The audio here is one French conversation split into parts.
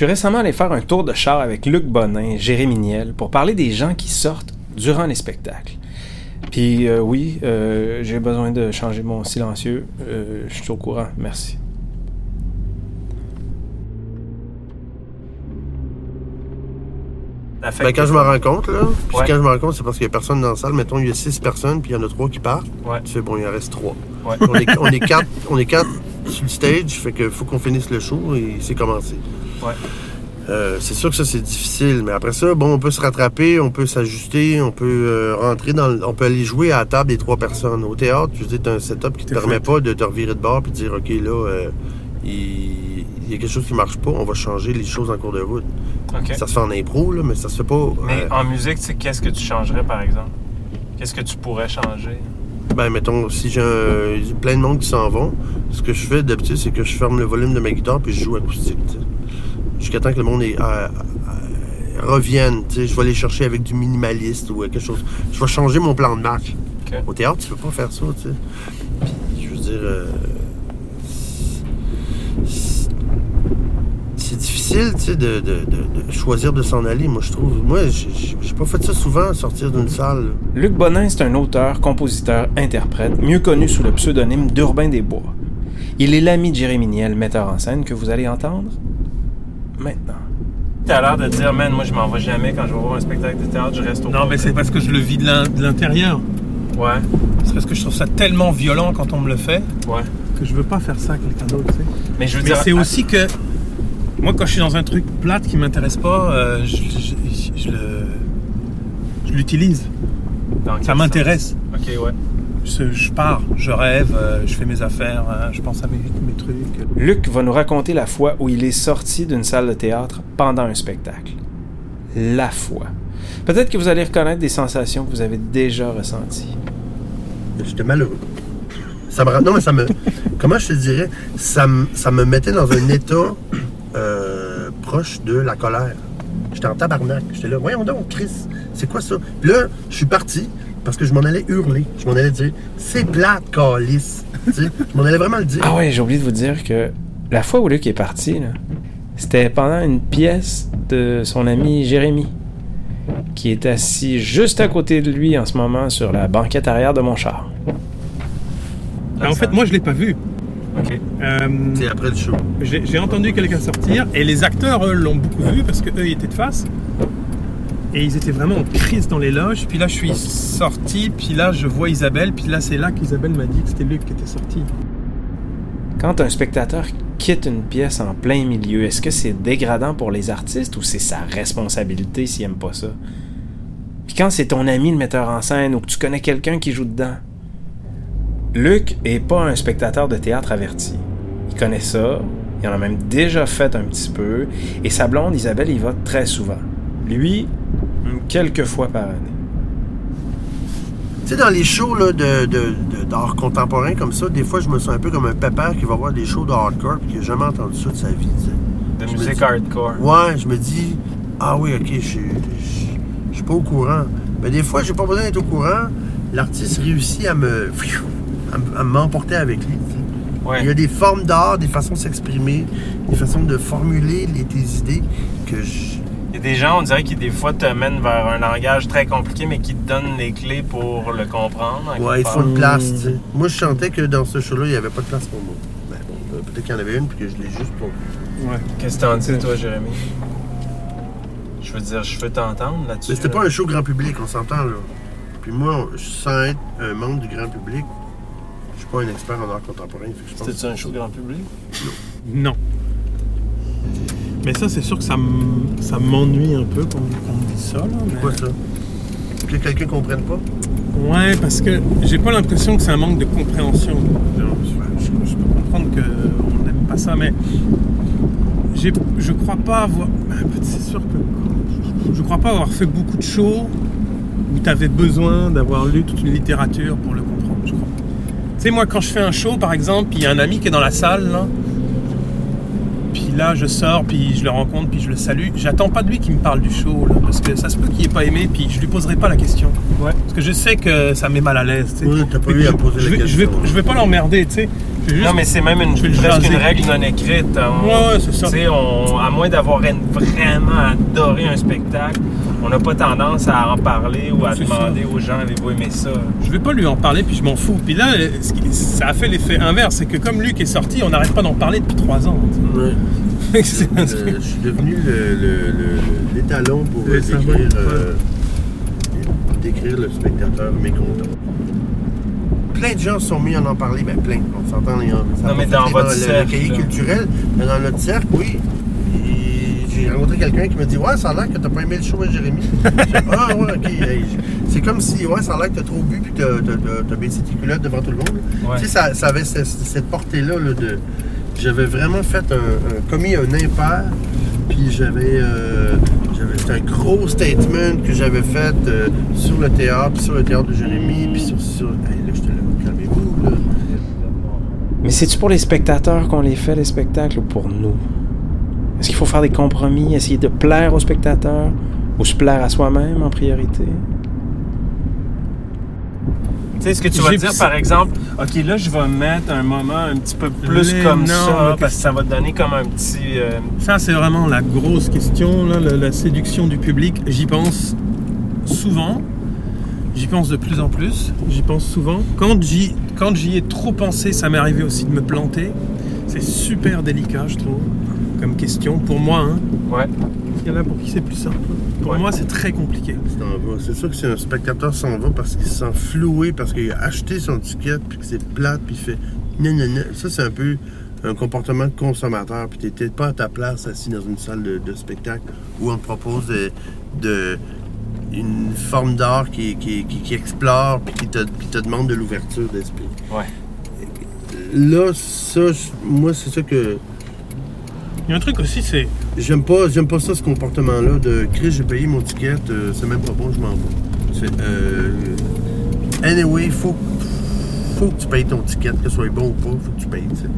suis récemment allé faire un tour de char avec Luc Bonin et Jérémy Niel pour parler des gens qui sortent durant les spectacles. Puis euh, oui, euh, j'ai besoin de changer mon silencieux. Euh, je suis au courant. Merci. Ben, quand je me rends compte, là, puis Ouais. quand je me rends compte, c'est parce qu'il y a personne dans la salle. Mettons, il y a six personnes, puis il y en a trois qui partent. Ouais. Tu fais, bon, il en reste trois. Ouais. On, est, on, est quatre, on est quatre sur le stage, fait que faut qu'on finisse le show et c'est commencé. Ouais. Euh, c'est sûr que ça, c'est difficile, mais après ça, bon, on peut se rattraper, on peut s'ajuster, on peut euh, rentrer dans le- On peut aller jouer à la table des trois personnes. Au théâtre, dire, t'as un setup qui te permet fait. pas de te revirer de bord puis de dire, OK, là, euh, il, il y a quelque chose qui marche pas, on va changer les choses en cours de route. Ça se fait en impro, là, mais ça se fait pas. Mais euh, en musique, tu sais, qu'est-ce que tu changerais, par exemple? Qu'est-ce que tu pourrais changer? Ben, mettons, si j'ai un- plein de monde qui s'en vont, ce que je fais d'habitude, c'est que je ferme le volume de ma guitare puis je joue acoustique. tu sais. Jusqu'à temps que le monde est, euh, euh, revienne. Je vais aller chercher avec du minimaliste ou quelque chose. Je vais changer mon plan de match. Au théâtre, tu peux pas faire ça. tu sais. Puis, je veux dire. euh, c'est- difficile tu sais, de, de- de- de choisir de s'en aller, moi, je trouve. Moi, j'ai pas fait ça souvent, sortir d'une salle. Luc Bonin, c'est un auteur, compositeur, interprète, mieux connu sous le pseudonyme d'Urbain des Bois. Il est l'ami de Jérémy Niel, metteur en scène, que vous allez entendre maintenant. T'as l'air de dire, man, moi je m'en vais jamais quand je vais voir un spectacle de théâtre, je reste au Non, mais c'est parce que je le vis de l'in- de l'intérieur. Ouais, C'est parce que je trouve ça tellement violent quand on me le fait ouais. que je veux pas faire ça à quelqu'un d'autre. tu sais. Mais je veux Mais dire. c'est aussi que moi, quand je suis dans un truc plate qui m'intéresse pas, euh, je, je- je le- je l'utilise. Ça m'intéresse. Ok, ouais. Je, je pars, je rêve, euh, je fais mes affaires, euh, je pense à mes, mes trucs. Luc va nous raconter la fois où il est sorti d'une salle de théâtre pendant un spectacle. La fois. Peut-être que vous allez reconnaître des sensations que vous avez déjà ressenties. J'étais malheureux. Ça me, rend- non, mais ça me. Comment je te dirais? Ça me, ça me mettait dans un état euh, proche de la colère. J'étais en tabarnak. J'étais là, voyons donc, Chris, c'est quoi ça? Puis là, je suis parti parce que je m'en allais hurler. Je m'en allais dire, c'est plate, calice. Tu sais, je m'en allais vraiment le dire. Ah ouais, j'ai oublié de vous dire que la fois où Luc est parti, là, c'était pendant une pièce de son ami Jérémy, qui est assis juste à côté de lui en ce moment sur la banquette arrière de mon char. Mais en fait, moi, je l'ai pas vu. Ok. Euh, C'est après le show. j'ai entendu quelqu'un sortir et les acteurs, eux, l'ont beaucoup vu parce que eux, ils étaient de face. Et ils étaient vraiment en crise dans les loges. Puis là, je suis sorti, puis là, je vois Isabelle, puis là, c'est là qu'Isabelle m'a dit que c'était Luc qui était sorti. Quand un spectateur quitte une pièce en plein milieu, est-ce que c'est dégradant pour les artistes ou c'est sa responsabilité s'il aime pas ça? Puis quand c'est ton ami le metteur en scène ou que tu connais quelqu'un qui joue dedans? Luc est pas un spectateur de théâtre averti. Il connaît ça, il en a même déjà fait un petit peu, et sa blonde Isabelle y va très souvent. Lui, quelques fois par année. Tu sais, dans les shows là, de, de- de- d'art contemporain comme ça, des fois, je me sens un peu comme un pépère qui va voir des shows de hardcore et qui n'a jamais entendu ça de sa vie. De Je musique dis- hardcore. Ouais, je me dis, ah oui, ok, je suis- je je suis pas au courant. Mais des fois, j'ai pas besoin d'être au courant. L'artiste réussit à me, à me- à m'emporter avec lui. Il y a des formes d'art, des façons de s'exprimer, des façons de formuler les, tes idées que je. Il y a des gens, on dirait, qui des fois te mènent vers un langage très compliqué, mais qui te donnent les clés pour le comprendre. en Ouais, il faut une place. tu sais. Moi, je sentais que dans ce show-là, il n'y avait pas de place pour moi. Ben, bon, euh, peut-être qu'il y en avait une, puis que je l'ai juste pour. Ouais. Qu'est-ce que t'en dis, toi, Jérémy? Je veux dire, je veux t'entendre là-dessus. Mais c'était là. pas un show grand public, on s'entend là. Puis moi, je sens être un membre du grand public. Je suis pas un expert en art contemporain. je pense- un show grand public? Non. Mais ça, c'est sûr que ça m'ennuie un peu qu'on me dise ça. Là, mais- Pourquoi ça? Que quelqu'un comprenne pas? Ouais, parce que j'ai pas l'impression que c'est un manque de compréhension. Je, je- je peux comprendre qu'on n'aime pas ça, mais je crois pas avoir. C'est sûr que. Je crois pas avoir fait beaucoup de shows où tu avais besoin d'avoir lu toute une littérature pour le comprendre, je crois. Tu sais, moi, quand je fais un show, par exemple, puis il y a un ami qui est dans la salle, là, puis là, je sors, puis je le rencontre, puis je le salue. J'attends pas de lui qu'il me parle du show, là, parce que ça se peut qu'il ait pas aimé, puis je lui poserai pas la question. Ouais. Parce que je sais que ça met mal à l'aise. tu sais. Oui, t'as pas eu à je, poser je la vais, question. Je vais, je vais pas l'emmerder, tu sais. Juste. Non, mais c'est même une, presque une règle non écrite. On- Ouais, ouais, c'est ça. Tu sais, on- à moins d'avoir vraiment adoré un spectacle, on n'a pas tendance à en parler ou à demander aux gens avez-vous aimé ça? Je vais pas lui en parler, puis je m'en fous. Puis là, ce qui- ça a fait l'effet inverse, c'est que comme Luc est sorti, on n'arrête pas d'en parler depuis trois ans. Ouais. Euh, je suis devenu le- le- le- l'étalon pour euh, décrire, euh, décrire le spectateur mécontent. Plein de gens se sont mis à en parler, ben plein, on s'entend les a Non, mais dans votre le- cercle, Le cahier culturel, mais dans notre cercle, oui. J'ai rencontré quelqu'un qui m'a dit Ouais, ça a l'air que t'as pas aimé le show à Jérémy. Ah ouais, ok. C'est comme si ouais, ça a l'air que t'as trop bu puis t'as, baissé tes culottes devant tout le monde. Ouais. Tu sais, ça, ça avait cette, cette portée-là là, de. J'avais vraiment fait un, un- commis un impair, puis j'avais. euh, c'était un gros statement que j'avais fait euh, sur le théâtre, puis sur le théâtre de Jérémy, puis sur. sur hey, là, j'étais là, calmez-vous, là. Mais c'est-tu pour les spectateurs qu'on les fait, les spectacles, ou pour nous? Est-ce qu'il faut faire des compromis, essayer de plaire aux spectateurs, ou se plaire à soi-même en priorité? Tu sais, ce que tu vas dire, par exemple, OK, là, je vais mettre un moment un petit peu plus Mais comme non, ça, parce que ça va te donner comme un petit... euh, Ça, c'est vraiment la grosse question, là, la, la séduction du public. J'y pense souvent. J'y pense de plus en plus. J'y pense souvent. Quand j'y, quand j'y ai trop pensé, ça m'est arrivé aussi de me planter. C'est super délicat, je trouve, comme question. Pour moi, hein. Ouais. Il y en a pour qui c'est plus simple. Pour Ouais. moi, c'est très compliqué. C'est sûr que si un spectateur s'en va parce qu'il se sent floué, parce qu'il a acheté son ticket, puis que c'est plate, puis il fait non, non, non. Ça, c'est un peu un comportement de consommateur, puis t'es peut-être pas à ta place assis dans une salle de, de spectacle où on te propose de, de- une forme d'art qui, qui, qui- qui explore, puis qui te, puis te demande de l'ouverture d'esprit. Ouais. Là, ça, moi, c'est ça que. Il y a un truc aussi, c'est. J'aime pas, j'aime pas ça, ce comportement-là de Chris, j'ai payé mon ticket, euh, c'est même pas bon, je m'en vais. C'est, euh, anyway, faut, faut que tu payes ton ticket, que ce soit bon ou pas, faut que tu payes. tu sais.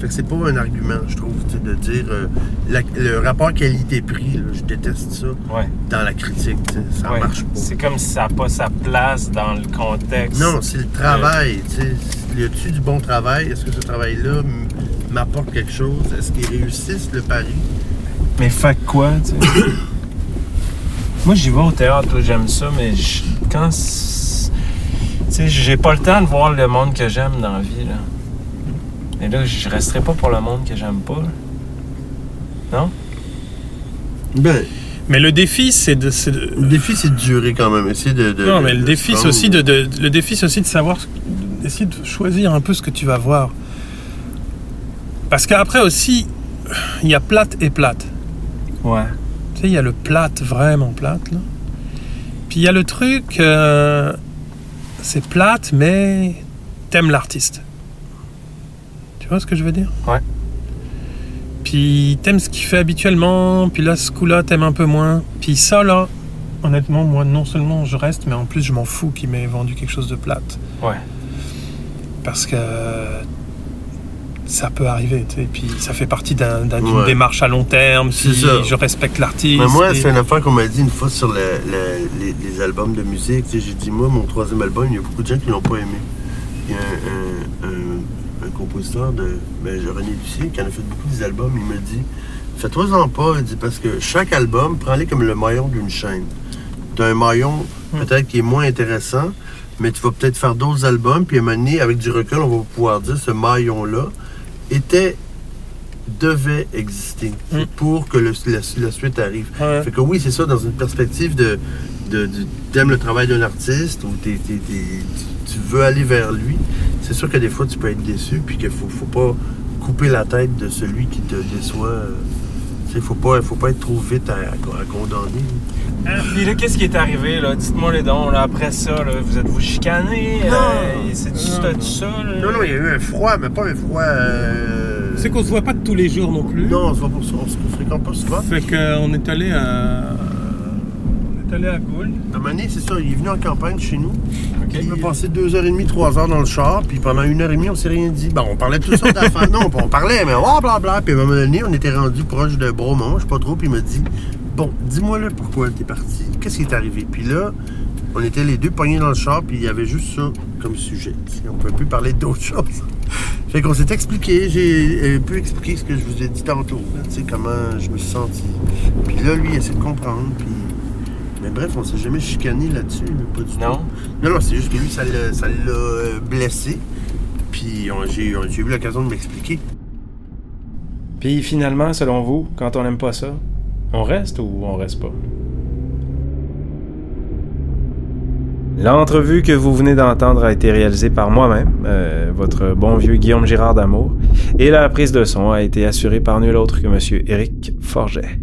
Fait que c'est pas un argument, je trouve, de dire euh, la- le rapport qualité-prix, je déteste ça Ouais. dans la critique, ça ouais. marche pas. C'est comme si ça n'a pas sa place dans le contexte. Non, c'est le travail. tu sais. Y a-tu du bon travail? Est-ce que ce travail-là m'apporte quelque chose? Est-ce qu'ils réussissent le pari? Mais fait quoi, tu? Moi, j'y vais au théâtre, j'aime ça, mais quand. Sais, j'ai pas le temps de voir le monde que j'aime dans la vie, là. Mais là, je resterai pas pour le monde que j'aime pas, là. Non? Ben, Mais le défi, c'est de. le défi, c'est de durer quand même. Essayer de, de- Non, de- mais le de défi, c'est aussi de, de- le défi, c'est aussi de savoir, d'essayer de choisir un peu ce que tu vas voir. Parce qu'après aussi, il y a plate et plate. Ouais. Tu sais, il y a le plate, vraiment plate, là. Puis il y a le truc, euh, c'est plate, mais t'aimes l'artiste. Tu vois ce que je veux dire? Ouais. Puis t'aimes ce qu'il fait habituellement, puis là, ce coup-là, t'aimes un peu moins. Puis ça, là, honnêtement, moi, non seulement je reste, mais en plus, je m'en fous qu'il m'ait vendu quelque chose de plate. Ouais. Parce que ça peut arriver, tu sais. Puis ça fait partie d'un- d'un- d'une Ouais. démarche à long terme. Si je respecte l'artiste. Mais moi, et- c'est une affaire qu'on m'a dit une fois sur le- le- les, les albums de musique. Tu sais, J'ai dit, moi, mon troisième album, il y a beaucoup de gens qui l'ont pas aimé. Il y a un, un- un- un compositeur de ben, René Lucier qui en a fait beaucoup des albums. Il me dit, fais-toi-en pas. Il dit, parce que chaque album, prends-les comme le maillon d'une chaîne. Tu as un maillon Hmm. peut-être qui est moins intéressant, mais tu vas peut-être faire d'autres albums. Puis à un moment donné, avec du recul, on va pouvoir dire ce maillon-là était devait exister Mm. pour que le- la, la suite arrive. Ouais. Fait que oui, c'est ça, dans une perspective de, de, de- t'aimes le travail d'un artiste ou t'es- t'es- t'es- tu, veux aller vers lui, c'est sûr que des fois tu peux être déçu puis qu'il faut, faut pas couper la tête de celui qui te déçoit. sais, faut pas, faut pas être trop vite à, à condamner. Puis là, qu'est-ce qui est arrivé, là? Dites-moi les dons, là, après ça, là, vous êtes-vous chicané? Non. C'est-tu Non, non. tout ça, là? Non, non, il y a eu un froid, mais pas un froid. euh, C'est qu'on se voit pas tous les jours non plus. Non, on se voit pour ça, on se fréquente pas souvent. Fait qu'on est allé à. On est allé à Gaulle. À un moment donné, c'est ça, il est venu en campagne chez nous. Il a passé deux heures et demie, trois heures dans le char, puis pendant une heure et demie, on s'est rien dit. Bon, on parlait de toutes sortes d'affaires. Non, on parlait, mais oh, blablabla. Puis à un moment donné, on était rendu proche de Bromont, je sais pas trop, puis il m'a dit Bon, dis-moi là pourquoi t'es parti. Qu'est-ce qui est arrivé? Puis là, on était les deux poignés dans le char, puis il y avait juste ça comme sujet. On ne peut plus parler d'autre chose. Fait qu'on s'est expliqué, j'ai euh, pu expliquer ce que je vous ai dit tantôt, tu sais, comment je me suis senti. Puis là, lui, il essaie de comprendre, puis... Mais bref, on s'est jamais chicané là-dessus, pas du Non? tout. Non, non, c'est juste que lui, ça l'a euh, blessé. Puis j'ai eu l'occasion de m'expliquer. Puis finalement, selon vous, quand on n'aime pas ça, on reste ou on reste pas? L'entrevue que vous venez d'entendre a été réalisée par moi-même, euh, votre bon vieux Guillaume Girard d'Amour, et la prise de son a été assurée par nul autre que Monsieur Éric Forget.